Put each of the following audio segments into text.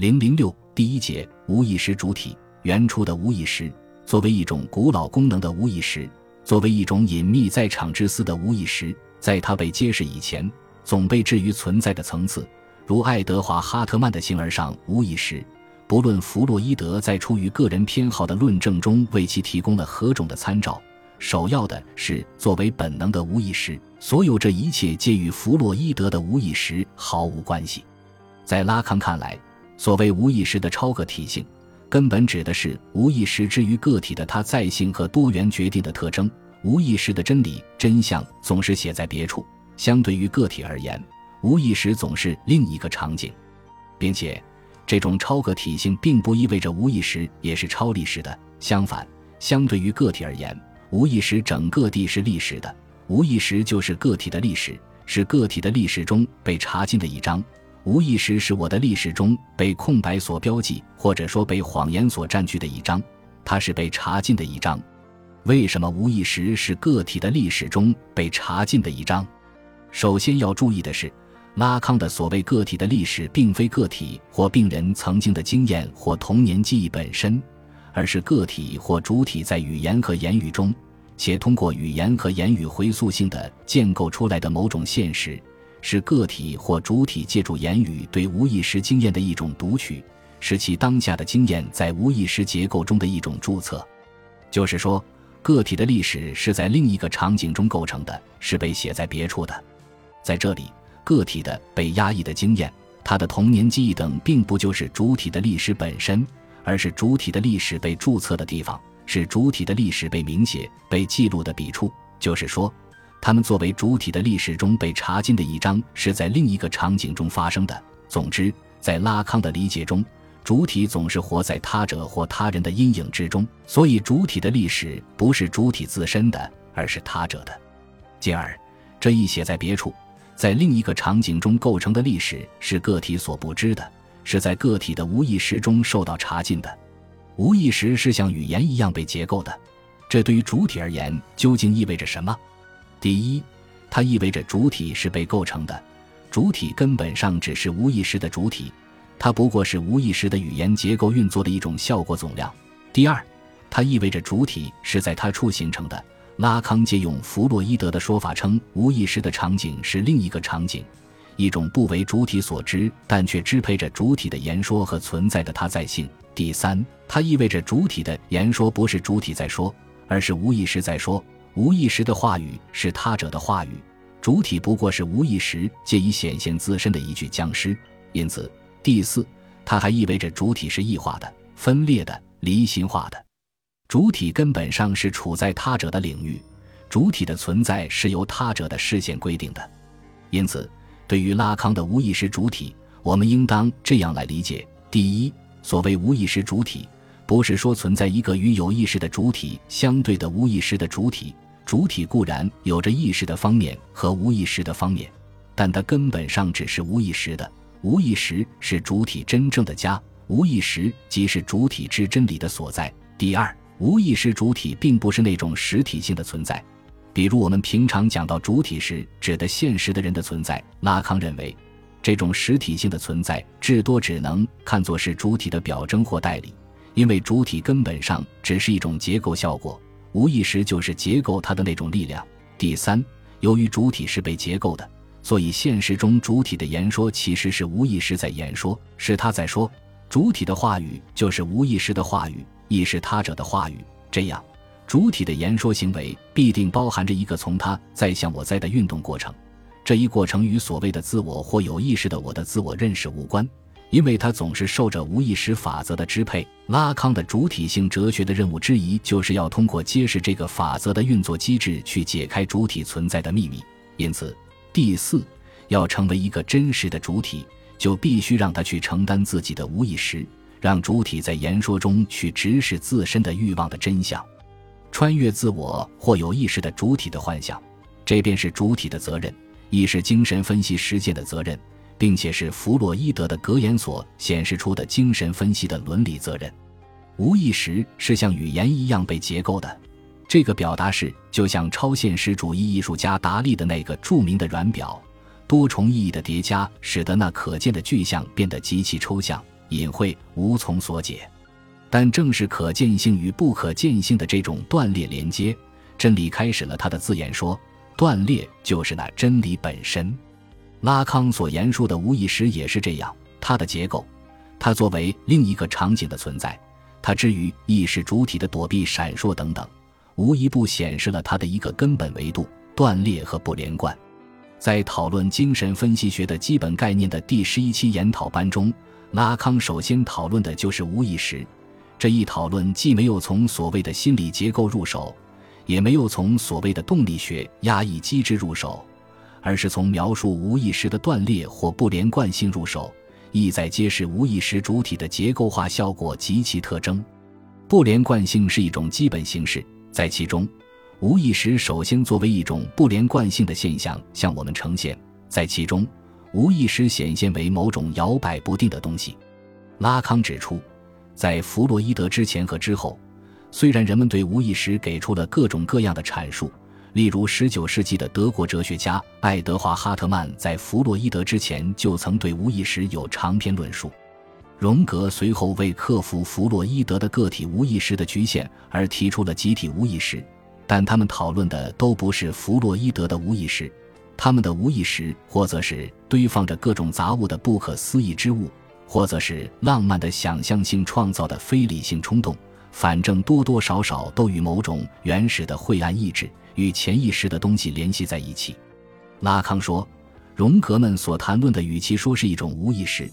零零六第一节无意识主体原初的无意识，作为一种古老功能的无意识，作为一种隐秘在场之思的无意识，在它被揭示以前，总被置于存在的层次。如爱德华·哈特曼的形而上无意识，不论弗洛伊德在出于个人偏好的论证中为其提供了何种的参照，首要的是作为本能的无意识。所有这一切皆与弗洛伊德的无意识毫无关系。在拉康看来。所谓无意识的超个体性，根本指的是无意识之于个体的它在性和多元决定的特征。无意识的真理真相总是写在别处，相对于个体而言，无意识总是另一个场景，并且这种超个体性并不意味着无意识也是超历史的。相反，相对于个体而言，无意识整个地是历史的，无意识就是个体的历史，是个体的历史中被查禁的一章。无意识是我的历史中被空白所标记，或者说被谎言所占据的一章，它是被查禁的一章。为什么无意识是个体的历史中被查禁的一章？首先要注意的是，拉康的所谓个体的历史，并非个体或病人曾经的经验或童年记忆本身，而是个体或主体在语言和言语中，且通过语言和言语回溯性的建构出来的某种现实。是个体或主体借助言语对无意识经验的一种读取，是其当下的经验在无意识结构中的一种注册。就是说，个体的历史是在另一个场景中构成的，是被写在别处的。在这里，个体的被压抑的经验，他的童年记忆等，并不就是主体的历史本身，而是主体的历史被注册的地方，是主体的历史被明写、被记录的笔触。就是说。他们作为主体的历史中被查禁的一章，是在另一个场景中发生的。总之，在拉康的理解中，主体总是活在他者或他人的阴影之中，所以主体的历史不是主体自身的，而是他者的。进而，这一写在别处，在另一个场景中构成的历史是个体所不知的，是在个体的无意识中受到查禁的。无意识是像语言一样被结构的，这对于主体而言究竟意味着什么？第一，它意味着主体是被构成的，主体根本上只是无意识的主体，它不过是无意识的语言结构运作的一种效果总量。第二，它意味着主体是在他处形成的。拉康借用弗洛伊德的说法称，无意识的场景是另一个场景，一种不为主体所知但却支配着主体的言说和存在的他在性。第三，它意味着主体的言说不是主体在说，而是无意识在说。无意识的话语是他者的话语，主体不过是无意识借以显现自身的一具僵尸。因此，第四，它还意味着主体是异化的、分裂的、离心化的。主体根本上是处在他者的领域，主体的存在是由他者的视线规定的。因此，对于拉康的无意识主体，我们应当这样来理解：第一，所谓无意识主体。不是说存在一个与有意识的主体相对的无意识的主体，主体固然有着意识的方面和无意识的方面，但它根本上只是无意识的。无意识是主体真正的家，无意识即是主体之真理的所在。第二，无意识主体并不是那种实体性的存在，比如我们平常讲到主体时指的现实的人的存在。拉康认为，这种实体性的存在至多只能看作是主体的表征或代理。因为主体根本上只是一种结构效果，无意识就是结构它的那种力量。第三，由于主体是被结构的，所以现实中主体的言说其实是无意识在言说，是他在说。主体的话语就是无意识的话语，亦是他者的话语。这样，主体的言说行为必定包含着一个从他在向我在的运动过程，这一过程与所谓的自我或有意识的我的自我认识无关。因为它总是受着无意识法则的支配。拉康的主体性哲学的任务之一，就是要通过揭示这个法则的运作机制，去解开主体存在的秘密。因此，第四，要成为一个真实的主体，就必须让他去承担自己的无意识，让主体在言说中去直视自身的欲望的真相，穿越自我或有意识的主体的幻想。这便是主体的责任，亦是精神分析实践的责任。并且是弗洛伊德的格言所显示出的精神分析的伦理责任。无意识是像语言一样被结构的，这个表达式就像超现实主义艺术家达利的那个著名的软表，多重意义的叠加使得那可见的具象变得极其抽象。隐晦，无从所解。但正是可见性与不可见性的这种断裂连接，真理开始了他的自言说：断裂就是那真理本身。拉康所言述的无意识也是这样，它的结构，它作为另一个场景的存在，它之于意识主体的躲避、闪烁等等，无一不显示了它的一个根本维度——断裂和不连贯。在讨论精神分析学的基本概念的第十一期研讨班中，拉康首先讨论的就是无意识。这一讨论既没有从所谓的心理结构入手，也没有从所谓的动力学压抑机制入手。而是从描述无意识的断裂或不连贯性入手，意在揭示无意识主体的结构化效果及其特征。不连贯性是一种基本形式，在其中，无意识首先作为一种不连贯性的现象向我们呈现，在其中，无意识显现为某种摇摆不定的东西。拉康指出，在弗洛伊德之前和之后，虽然人们对无意识给出了各种各样的阐述。例如，19世纪的德国哲学家爱德华·哈特曼在弗洛伊德之前就曾对无意识有长篇论述。荣格随后为克服弗洛伊德的个体无意识的局限而提出了集体无意识，但他们讨论的都不是弗洛伊德的无意识，他们的无意识或则是堆放着各种杂物的不可思议之物，或则是浪漫的想象性创造的非理性冲动，反正多多少少都与某种原始的晦暗意志。与潜意识的东西联系在一起，拉康说，荣格们所谈论的，与其说是一种无意识，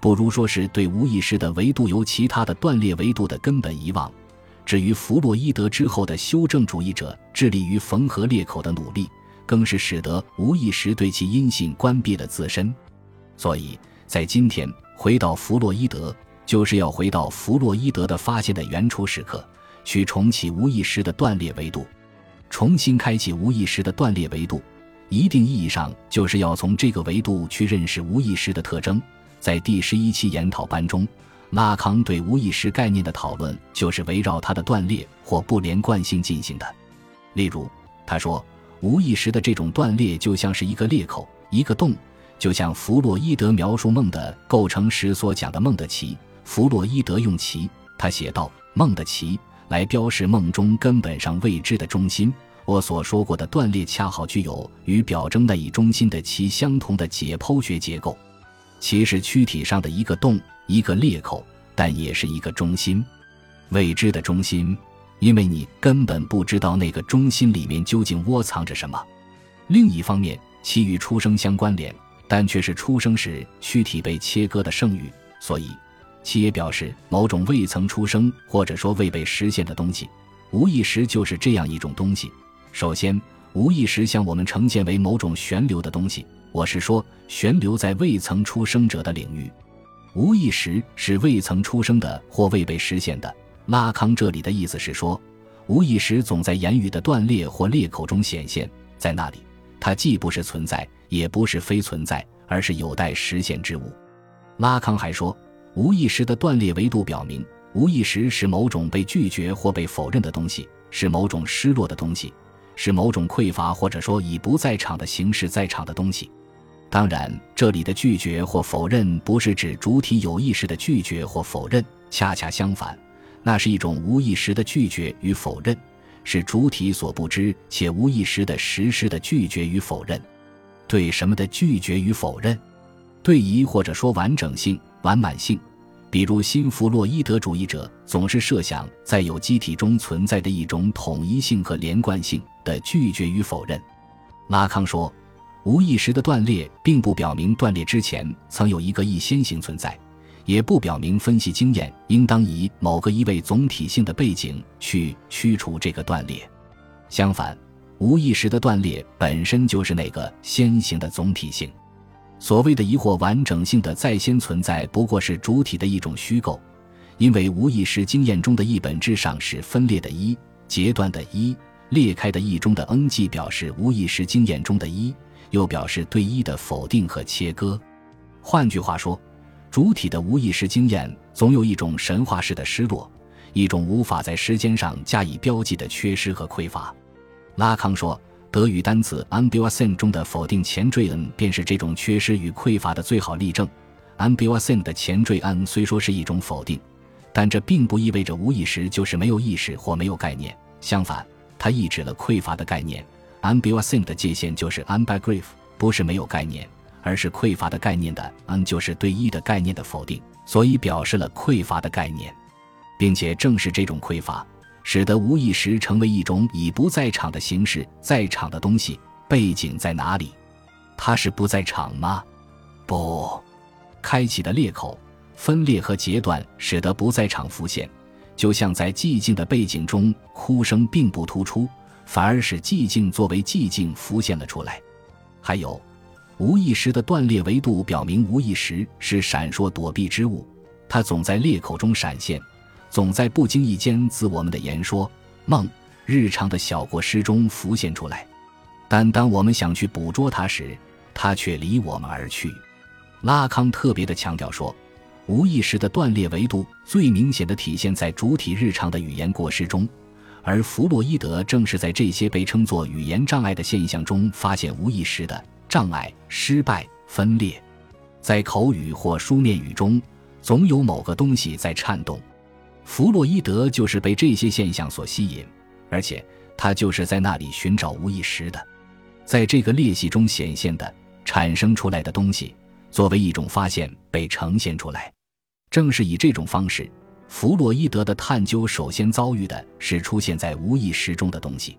不如说是对无意识的维度由其他的断裂维度的根本遗忘。至于弗洛伊德之后的修正主义者致力于缝合裂口的努力，更是使得无意识对其阴性关闭了自身。所以在今天回到弗洛伊德，就是要回到弗洛伊德的发现的原初时刻，去重启无意识的断裂维度。重新开启无意识的断裂维度，一定意义上就是要从这个维度去认识无意识的特征。在第十一期研讨班中，拉康对无意识概念的讨论就是围绕它的断裂或不连贯性进行的。例如，他说，无意识的这种断裂就像是一个裂口、一个洞，就像弗洛伊德描述梦的构成时所讲的梦的奇。弗洛伊德用旗，他写道：“梦的旗。”来标示梦中根本上未知的中心。我所说过的断裂，恰好具有与表征那一中心的其相同的解剖学结构。其是躯体上的一个洞，一个裂口，但也是一个中心，未知的中心，因为你根本不知道那个中心里面究竟窝藏着什么。另一方面，其与出生相关联，但却是出生时躯体被切割的剩余，所以。其也表示某种未曾出生或者说未被实现的东西，无意识就是这样一种东西。首先，无意识向我们呈现为某种悬留的东西，我是说悬留在未曾出生者的领域。无意识是未曾出生的或未被实现的。拉康这里的意思是说，无意识总在言语的断裂或裂口中显现，在那里，它既不是存在，也不是非存在，而是有待实现之物。拉康还说。无意识的断裂维度表明，无意识是某种被拒绝或被否认的东西，是某种失落的东西，是某种匮乏或者说已不在场的形式在场的东西。当然，这里的拒绝或否认不是指主体有意识的拒绝或否认，恰恰相反，那是一种无意识的拒绝与否认，是主体所不知且无意识的实施的拒绝与否认。对什么的拒绝与否认？对一或者说完整性。完满性，比如新弗洛伊德主义者总是设想在有机体中存在的一种统一性和连贯性的拒绝与否认。拉康说，无意识的断裂并不表明断裂之前曾有一个意先行存在，也不表明分析经验应当以某个一位总体性的背景去驱除这个断裂。相反，无意识的断裂本身就是那个先行的总体性。所谓的疑惑完整性的在先存在，不过是主体的一种虚构，因为无意识经验中的一本质上是分裂的“一”截断的“一”裂开的“一”中的 “n” 既表示无意识经验中的“一”，又表示对“一”的否定和切割。换句话说，主体的无意识经验总有一种神话式的失落，一种无法在时间上加以标记的缺失和匮乏。拉康说。德语单词 a m b i v a l e n 中的否定前缀 n 便是这种缺失与匮乏的最好例证。a m b i a s e n 的前缀 "n" 虽说是一种否定，但这并不意味着无意识就是没有意识或没有概念。相反，它抑制了匮乏的概念。a m b i a s e n 的界限就是 ambiguous，不是没有概念，而是匮乏的概念的 "n" 就是对一的概念的否定，所以表示了匮乏的概念，并且正是这种匮乏，使得无意识成为一种以不在场的形式。在场的东西背景在哪里？它是不在场吗？不，开启的裂口、分裂和截断，使得不在场浮现，就像在寂静的背景中，哭声并不突出，反而使寂静作为寂静浮现了出来。还有，无意识的断裂维度表明，无意识是闪烁躲避之物，它总在裂口中闪现，总在不经意间自我们的言说、梦、日常的小过失中浮现出来。但当我们想去捕捉它时，它却离我们而去。拉康特别的强调说，无意识的断裂维度最明显的体现在主体日常的语言过失中，而弗洛伊德正是在这些被称作语言障碍的现象中发现无意识的障碍、失败、分裂。在口语或书面语中，总有某个东西在颤动。弗洛伊德就是被这些现象所吸引，而且他就是在那里寻找无意识的。在这个裂隙中显现的、产生出来的东西，作为一种发现被呈现出来。正是以这种方式，弗洛伊德的探究首先遭遇的是出现在无意识中的东西。